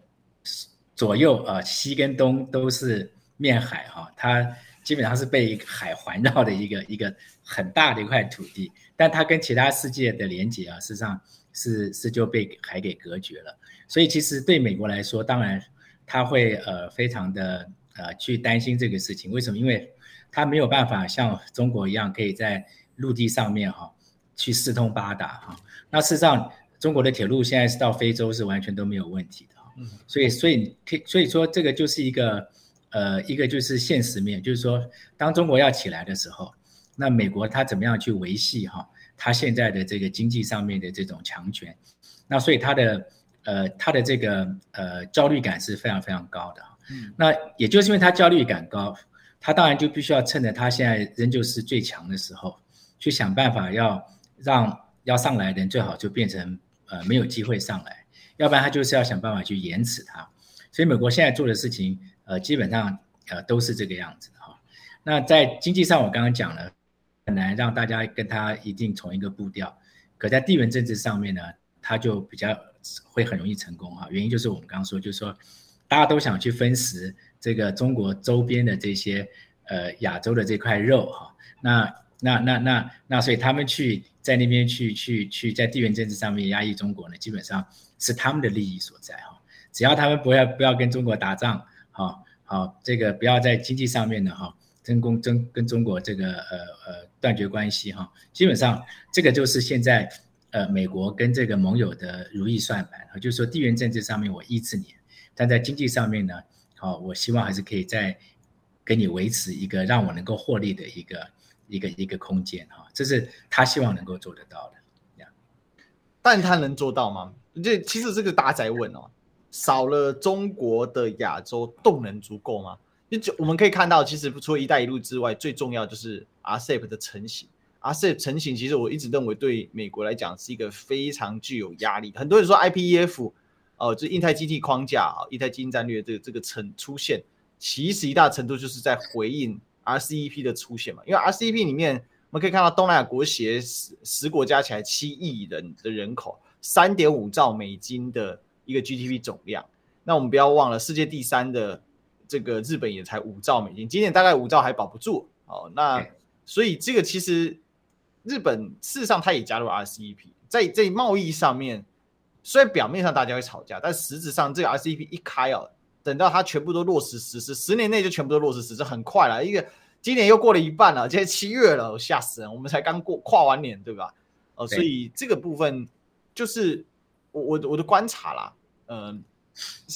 左右啊、西跟东都是面海哈，它基本上是被海环绕的一个一个很大的一块土地，但它跟其他世界的连接啊，事实上。是是就被海给隔绝了，所以其实对美国来说，当然他会呃非常的呃去担心这个事情。为什么？因为他没有办法像中国一样可以在陆地上面哈、哦、去四通八达哈。那事实上，中国的铁路现在是到非洲是完全都没有问题的哈。所以所以可所以说这个就是一个呃一个就是现实面，就是说当中国要起来的时候，那美国他怎么样去维系哈？他现在的这个经济上面的这种强权，那所以他的呃他的这个呃焦虑感是非常非常高的。嗯，那也就是因为他焦虑感高，他当然就必须要趁着他现在仍旧是最强的时候，去想办法要让要上来的人最好就变成呃没有机会上来，要不然他就是要想办法去延迟它。所以美国现在做的事情呃基本上呃都是这个样子哈。那在经济上我刚刚讲了。很难让大家跟他一定同一个步调，可在地缘政治上面呢，他就比较会很容易成功哈。原因就是我们刚刚说，就是说大家都想去分食这个中国周边的这些呃亚洲的这块肉哈。那那那那那，所以他们去在那边去去去在地缘政治上面压抑中国呢，基本上是他们的利益所在哈。只要他们不要不要跟中国打仗，好好这个不要在经济上面呢哈。跟中跟跟中国这个呃呃断绝关系哈，基本上这个就是现在呃美国跟这个盟友的如意算盘啊，就是说地缘政治上面我抑制你，但在经济上面呢，好，我希望还是可以再给你维持一个让我能够获利的一个一个一个空间哈，这是他希望能够做得到的。但他能做到吗？这其实这个大宅问哦，少了中国的亚洲动能足够吗？就我们可以看到，其实除了“一带一路”之外，最重要就是 RCEP 的成型。RCEP 成型，其实我一直认为对美国来讲是一个非常具有压力。很多人说 IPEF，哦、呃，就印太经济框架啊，印太经济战略这个这个成出现，其实一大程度就是在回应 RCEP 的出现嘛。因为 RCEP 里面我们可以看到，东南亚国协十十国加起来七亿人的人口，三点五兆美金的一个 GDP 总量。那我们不要忘了，世界第三的这个日本也才五兆美金，今年大概五兆还保不住哦。那所以这个其实。日本事实上，它也加入 RCEP，在在贸易上面，虽然表面上大家会吵架，但实质上这个 RCEP 一开哦，等到它全部都落实实施，十年内就全部都落实实施，很快了。一个今年又过了一半了，现在七月了，吓死人！我们才刚过跨完年，对吧？哦，所以这个部分就是我我我的观察啦。嗯、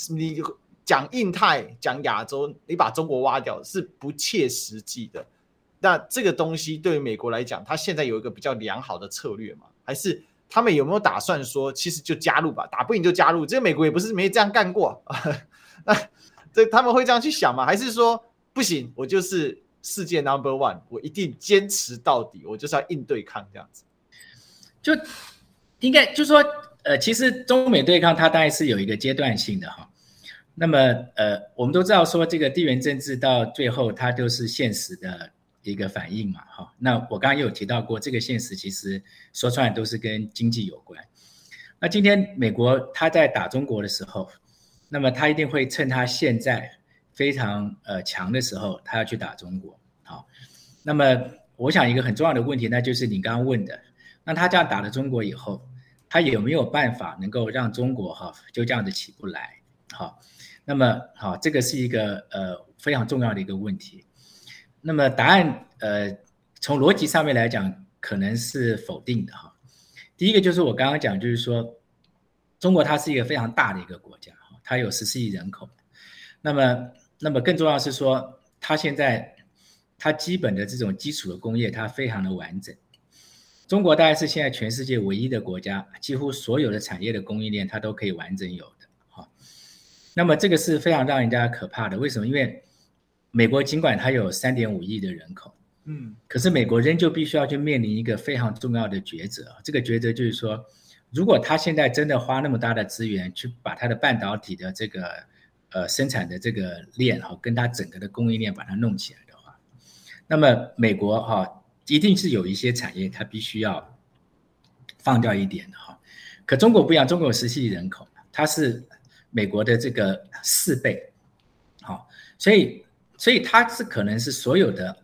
你讲印太讲亚洲，你把中国挖掉是不切实际的。那这个东西对于美国来讲，他现在有一个比较良好的策略吗？还是他们有没有打算说，其实就加入吧，打不赢就加入？这个美国也不是没这样干过啊。那这他们会这样去想吗？还是说不行，我就是世界 number one，我一定坚持到底，我就是要硬对抗这样子？就应该就是说，呃，其实中美对抗它当然是有一个阶段性的哈。那么呃，我们都知道说，这个地缘政治到最后它都是现实的。一个反应嘛，哈，那我刚刚也有提到过，这个现实其实说出来都是跟经济有关。那今天美国他在打中国的时候，那么他一定会趁他现在非常呃强的时候，他要去打中国，好。那么我想一个很重要的问题，那就是你刚刚问的，那他这样打了中国以后，他有没有办法能够让中国哈就这样子起不来？好，那么好，这个是一个呃非常重要的一个问题。那么答案，呃，从逻辑上面来讲，可能是否定的哈。第一个就是我刚刚讲，就是说，中国它是一个非常大的一个国家，它有十四亿人口。那么，那么更重要是说，它现在它基本的这种基础的工业，它非常的完整。中国大概是现在全世界唯一的国家，几乎所有的产业的供应链它都可以完整有的哈。那么这个是非常让人家可怕的，为什么？因为美国尽管它有三点五亿的人口，嗯，可是美国仍旧必须要去面临一个非常重要的抉择。这个抉择就是说，如果他现在真的花那么大的资源去把它的半导体的这个呃生产的这个链哈，跟它整个的供应链把它弄起来的话，那么美国哈一定是有一些产业它必须要放掉一点的哈。可中国不一样，中国有十七亿人口，它是美国的这个四倍，好，所以。所以它是可能是所有的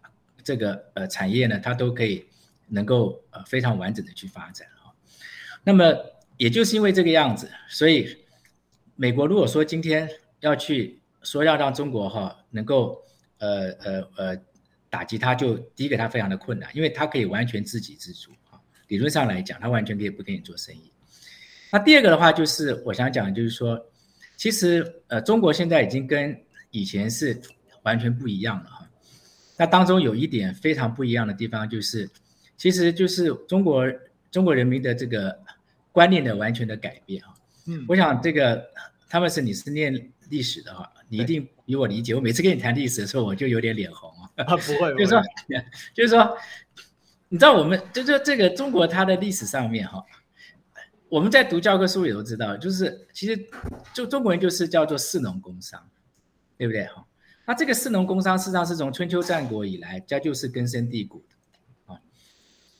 这个呃产业呢，它都可以能够呃非常完整的去发展哈。那么也就是因为这个样子，所以美国如果说今天要去说要让中国哈能够呃呃呃打击他，就第一个他非常的困难，因为他可以完全自给自足啊。理论上来讲，他完全可以不跟你做生意。那第二个的话就是我想讲就是说，其实呃中国现在已经跟以前是。完全不一样了哈，那当中有一点非常不一样的地方，就是，其实就是中国中国人民的这个观念的完全的改变哈。嗯，我想这个他们是你是念历史的哈，你一定比我理解。我每次跟你谈历史的时候，我就有点脸红 啊。不会，就是说，就是说，你知道我们就是这个中国它的历史上面哈，我们在读教科书也都知道，就是其实就中国人就是叫做士农工商，对不对哈？那这个士农工商事实上是从春秋战国以来，它就是根深蒂固的啊。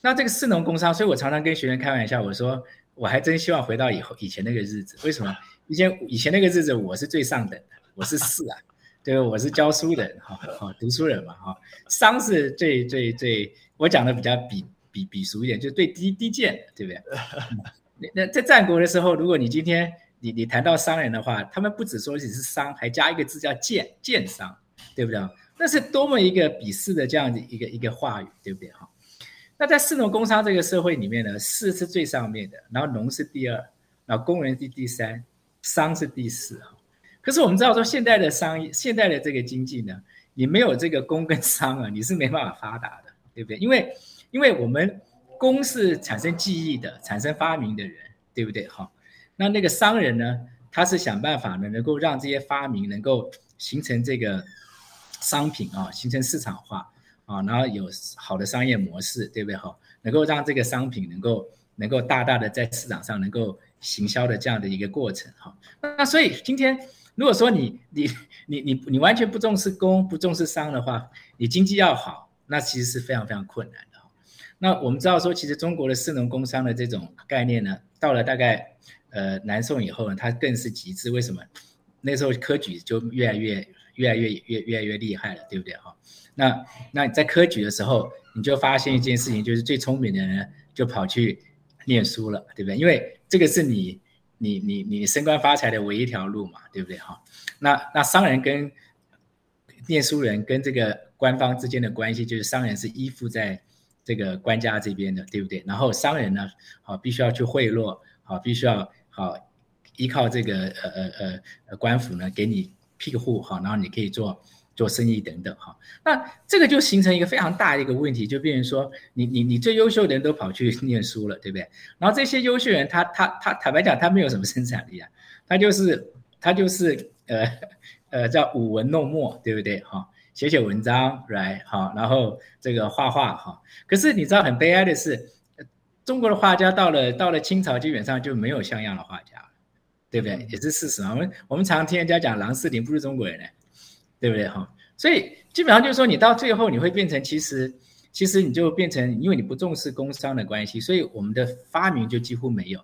那这个士农工商，所以我常常跟学员开玩笑，我说我还真希望回到以后以前那个日子。为什么？以前以前那个日子我是最上等的，我是士啊，对，我是教书的人哈，好读书人嘛哈。商是最最最，我讲的比较比比比俗一点，就是最低低贱，对不对？那在战国的时候，如果你今天。你你谈到商人的话，他们不只说你是商，还加一个字叫贱贱商，对不对？那是多么一个鄙视的这样的一个一个话语，对不对？哈，那在士农工商这个社会里面呢，士是最上面的，然后农是第二，然后工人是第三，商是第四。哈，可是我们知道说，现在的商业，现在的这个经济呢，你没有这个工跟商啊，你是没办法发达的。对不对？因为因为我们工是产生记忆的，产生发明的人，对不对？好，那那个商人呢，他是想办法呢，能够让这些发明能够形成这个商品啊，形成市场化啊，然后有好的商业模式，对不对？好，能够让这个商品能够能够大大的在市场上能够行销的这样的一个过程哈。那所以今天。如果说你你你你你完全不重视工不重视商的话，你经济要好，那其实是非常非常困难的。那我们知道说，其实中国的士农工商的这种概念呢，到了大概呃南宋以后呢，它更是极致。为什么？那时候科举就越来越越来越越越来越厉害了，对不对哈？那那在科举的时候，你就发现一件事情，就是最聪明的人就跑去念书了，对不对？因为这个是你。你你你升官发财的唯一一条路嘛，对不对哈？那那商人跟念书人跟这个官方之间的关系，就是商人是依附在这个官家这边的，对不对？然后商人呢，好必须要去贿赂，好必须要好依靠这个呃呃呃官府呢给你庇护，好，然后你可以做。做生意等等哈，那这个就形成一个非常大的一个问题，就变成说你你你最优秀的人都跑去念书了，对不对？然后这些优秀人他他他坦白讲他没有什么生产力啊，他就是他就是呃呃叫舞文弄墨，对不对哈？写写文章来哈，然后这个画画哈。可是你知道很悲哀的是，中国的画家到了到了清朝基本上就没有像样的画家，对不对？也是事实啊。我们我们常常听人家讲郎世宁不是中国人呢。对不对哈？所以基本上就是说，你到最后你会变成，其实其实你就变成，因为你不重视工商的关系，所以我们的发明就几乎没有。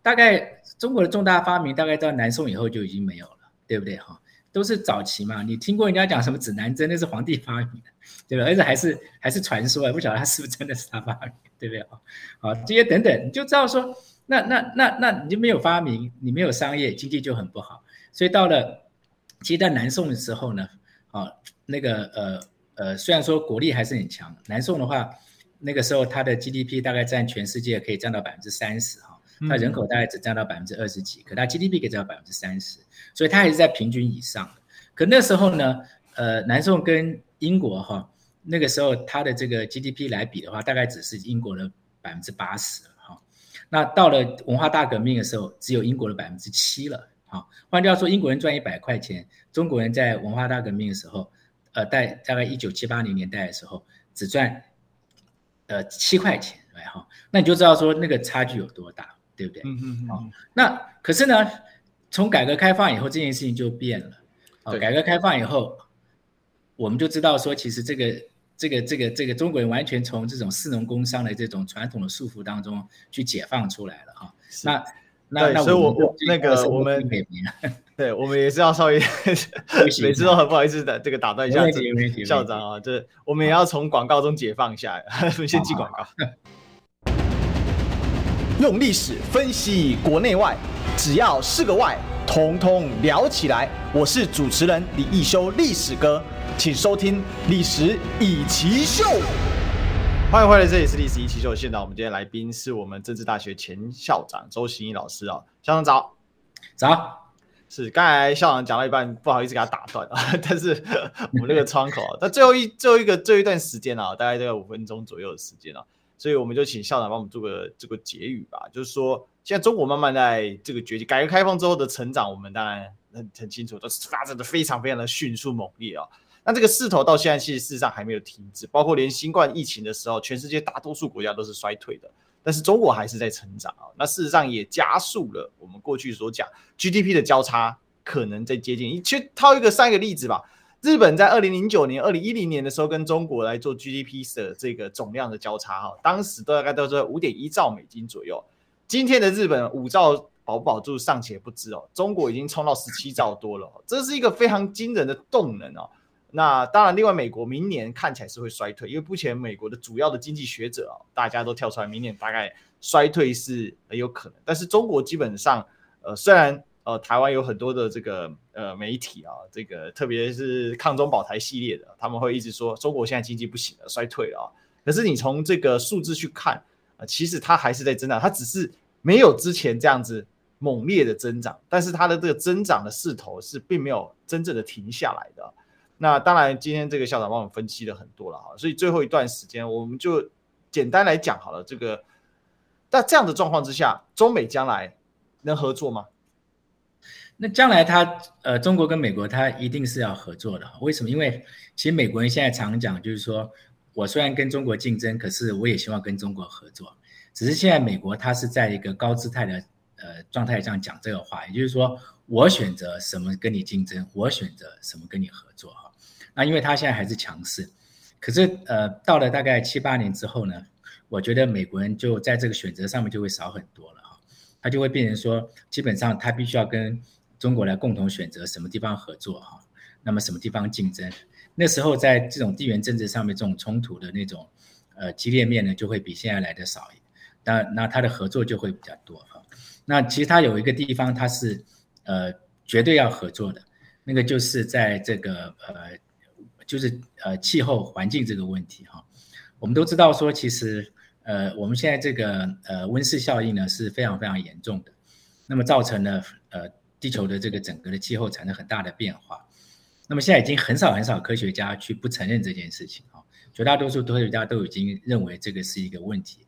大概中国的重大发明，大概到南宋以后就已经没有了，对不对哈？都是早期嘛，你听过人家讲什么指南针，那是皇帝发明的，对吧？而且还是还是传说，不晓得他是不是真的是他发明，对不对啊？好，这些等等，你就知道说，那那那那你就没有发明，你没有商业，经济就很不好，所以到了。其实，在南宋的时候呢，啊，那个呃呃，虽然说国力还是很强，南宋的话，那个时候它的 GDP 大概占全世界可以占到百分之三十哈，它人口大概只占到百分之二十几，可它 GDP 可以占到百分之三十，所以它还是在平均以上。可那时候呢，呃，南宋跟英国哈，那个时候它的这个 GDP 来比的话，大概只是英国的百分之八十哈。那到了文化大革命的时候，只有英国的百分之七了。好，换句话说，英国人赚一百块钱，中国人在文化大革命的时候，呃，在大概一九七八零年代的时候，只赚呃七块钱，对哈，那你就知道说那个差距有多大，对不对？嗯嗯嗯。那可是呢，从改革开放以后，这件事情就变了。哦，改革开放以后，我们就知道说，其实这个这个这个这个中国人完全从这种士农工商的这种传统的束缚当中去解放出来了哈。那那对，所以我我那个我们，对，我们也是要稍微 每次都很不好意思的这个打断一下校长啊，这我们也要从广告中解放一下，先记广告。用历史分析国内外，只要是个“外”，统统聊起来。我是主持人李一修，历史哥，请收听《历史以奇秀》。欢迎回来，这里是历史一起秀。现场我们今天来宾是我们政治大学前校长周行义老师啊，校长早，早。是刚才校长讲到一半，不好意思给他打断啊，但是我们那个窗口啊，那最后一最后一个最后一段时间啊，大概这个五分钟左右的时间啊，所以我们就请校长帮我们做个这个结语吧。就是说，现在中国慢慢在这个崛起，改革开放之后的成长，我们当然很很清楚，都是发展的非常非常的迅速猛烈啊。那这个势头到现在其实事实上还没有停止，包括连新冠疫情的时候，全世界大多数国家都是衰退的，但是中国还是在成长啊。那事实上也加速了我们过去所讲 GDP 的交叉可能在接近。去套一个上一个例子吧，日本在二零零九年、二零一零年的时候跟中国来做 GDP 的这个总量的交叉哈，当时都大概都是五点一兆美金左右。今天的日本五兆保不保住尚且不知哦，中国已经冲到十七兆多了，这是一个非常惊人的动能哦。那当然，另外美国明年看起来是会衰退，因为目前美国的主要的经济学者啊，大家都跳出来，明年大概衰退是很有可能。但是中国基本上，呃，虽然呃台湾有很多的这个呃媒体啊，这个特别是抗中保台系列的，他们会一直说中国现在经济不行了，衰退了啊。可是你从这个数字去看啊，呃，其实它还是在增长，它只是没有之前这样子猛烈的增长，但是它的这个增长的势头是并没有真正的停下来的。那当然，今天这个校长帮我们分析了很多了哈，所以最后一段时间，我们就简单来讲好了。这个，那这样的状况之下，中美将来能合作吗？那将来他呃，中国跟美国他一定是要合作的。为什么？因为其实美国人现在常讲，就是说我虽然跟中国竞争，可是我也希望跟中国合作。只是现在美国它是在一个高姿态的呃状态上讲这个话，也就是说我选择什么跟你竞争，我选择什么跟你合作哈。那因为他现在还是强势，可是呃到了大概七八年之后呢，我觉得美国人就在这个选择上面就会少很多了哈，他就会变成说基本上他必须要跟中国来共同选择什么地方合作哈，那么什么地方竞争？那时候在这种地缘政治上面这种冲突的那种呃激烈面呢，就会比现在来的少，那那他的合作就会比较多哈。那其实他有一个地方他是呃绝对要合作的，那个就是在这个呃就是呃气候环境这个问题哈。我们都知道说其实呃我们现在这个呃温室效应呢是非常非常严重的，那么造成了呃。地球的这个整个的气候产生很大的变化，那么现在已经很少很少科学家去不承认这件事情啊，绝大多数科学家都已经认为这个是一个问题。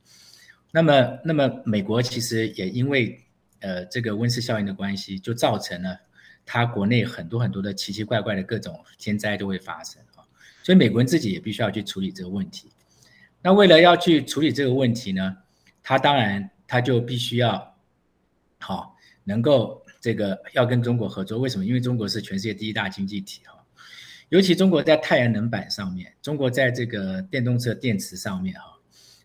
那么，那么美国其实也因为呃这个温室效应的关系，就造成了它国内很多很多的奇奇怪怪的各种天灾都会发生，所以美国人自己也必须要去处理这个问题。那为了要去处理这个问题呢，他当然他就必须要好能够。这个要跟中国合作，为什么？因为中国是全世界第一大经济体哈，尤其中国在太阳能板上面，中国在这个电动车电池上面哈，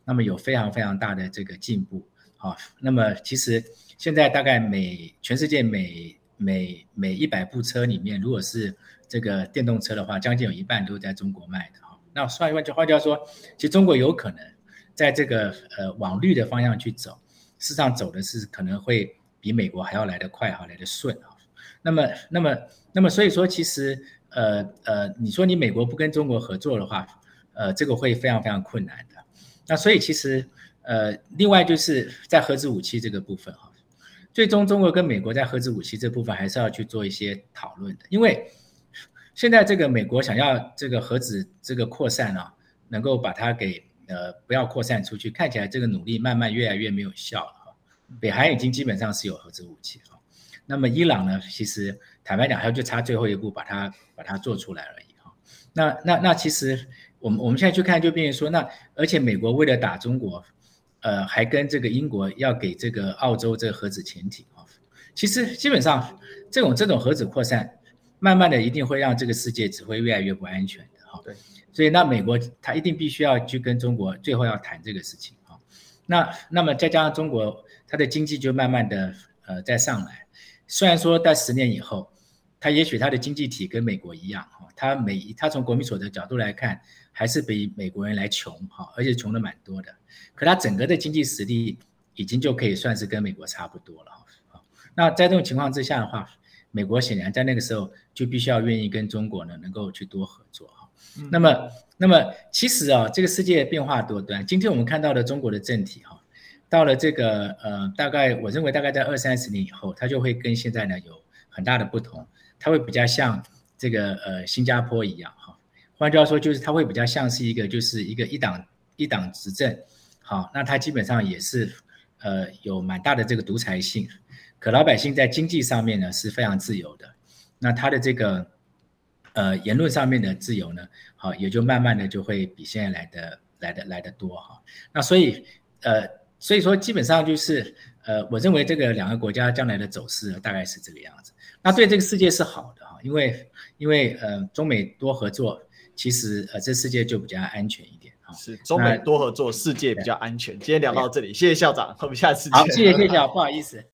那么有非常非常大的这个进步哈。那么其实现在大概每全世界每每每一百部车里面，如果是这个电动车的话，将近有一半都在中国卖的哈。那换句话就说，其实中国有可能在这个呃往绿的方向去走，事实上走的是可能会。比美国还要来得快，哈来得顺啊。那么，那么，那么，所以说，其实，呃呃，你说你美国不跟中国合作的话，呃，这个会非常非常困难的。那所以，其实，呃，另外就是在核子武器这个部分哈，最终中国跟美国在核子武器这部分还是要去做一些讨论的，因为现在这个美国想要这个核子这个扩散啊，能够把它给呃不要扩散出去，看起来这个努力慢慢越来越没有效了哈。北韩已经基本上是有核子武器哈，那么伊朗呢？其实坦白讲，还要就差最后一步把它把它做出来而已哈。那那那其实我们我们现在去看，就变成说，那而且美国为了打中国，呃，还跟这个英国要给这个澳洲这个核子潜艇哈。其实基本上这种这种核子扩散，慢慢的一定会让这个世界只会越来越不安全的哈。对，所以那美国他一定必须要去跟中国最后要谈这个事情哈。那那么再加上中国。它的经济就慢慢的呃再上来，虽然说在十年以后，它也许它的经济体跟美国一样哈，它每它从国民所得角度来看，还是比美国人来穷哈，而且穷的蛮多的，可它整个的经济实力已经就可以算是跟美国差不多了哈。那在这种情况之下的话，美国显然在那个时候就必须要愿意跟中国呢能够去多合作哈。那么那么其实啊，这个世界变化多端，今天我们看到的中国的政体哈。到了这个呃，大概我认为大概在二三十年以后，它就会跟现在呢有很大的不同，它会比较像这个呃新加坡一样哈。换句话说，就是它会比较像是一个就是一个一党一党执政，好，那它基本上也是呃有蛮大的这个独裁性，可老百姓在经济上面呢是非常自由的，那他的这个呃言论上面的自由呢，好也就慢慢的就会比现在来的来的来的多哈。那所以呃。所以说，基本上就是，呃，我认为这个两个国家将来的走势大概是这个样子。那对这个世界是好的哈，因为因为呃，中美多合作，其实呃，这世界就比较安全一点哈。是中美多合作，世界比较安全。今天聊到这里，谢谢校长，我们下次见。好，谢谢谢谢，不好意思。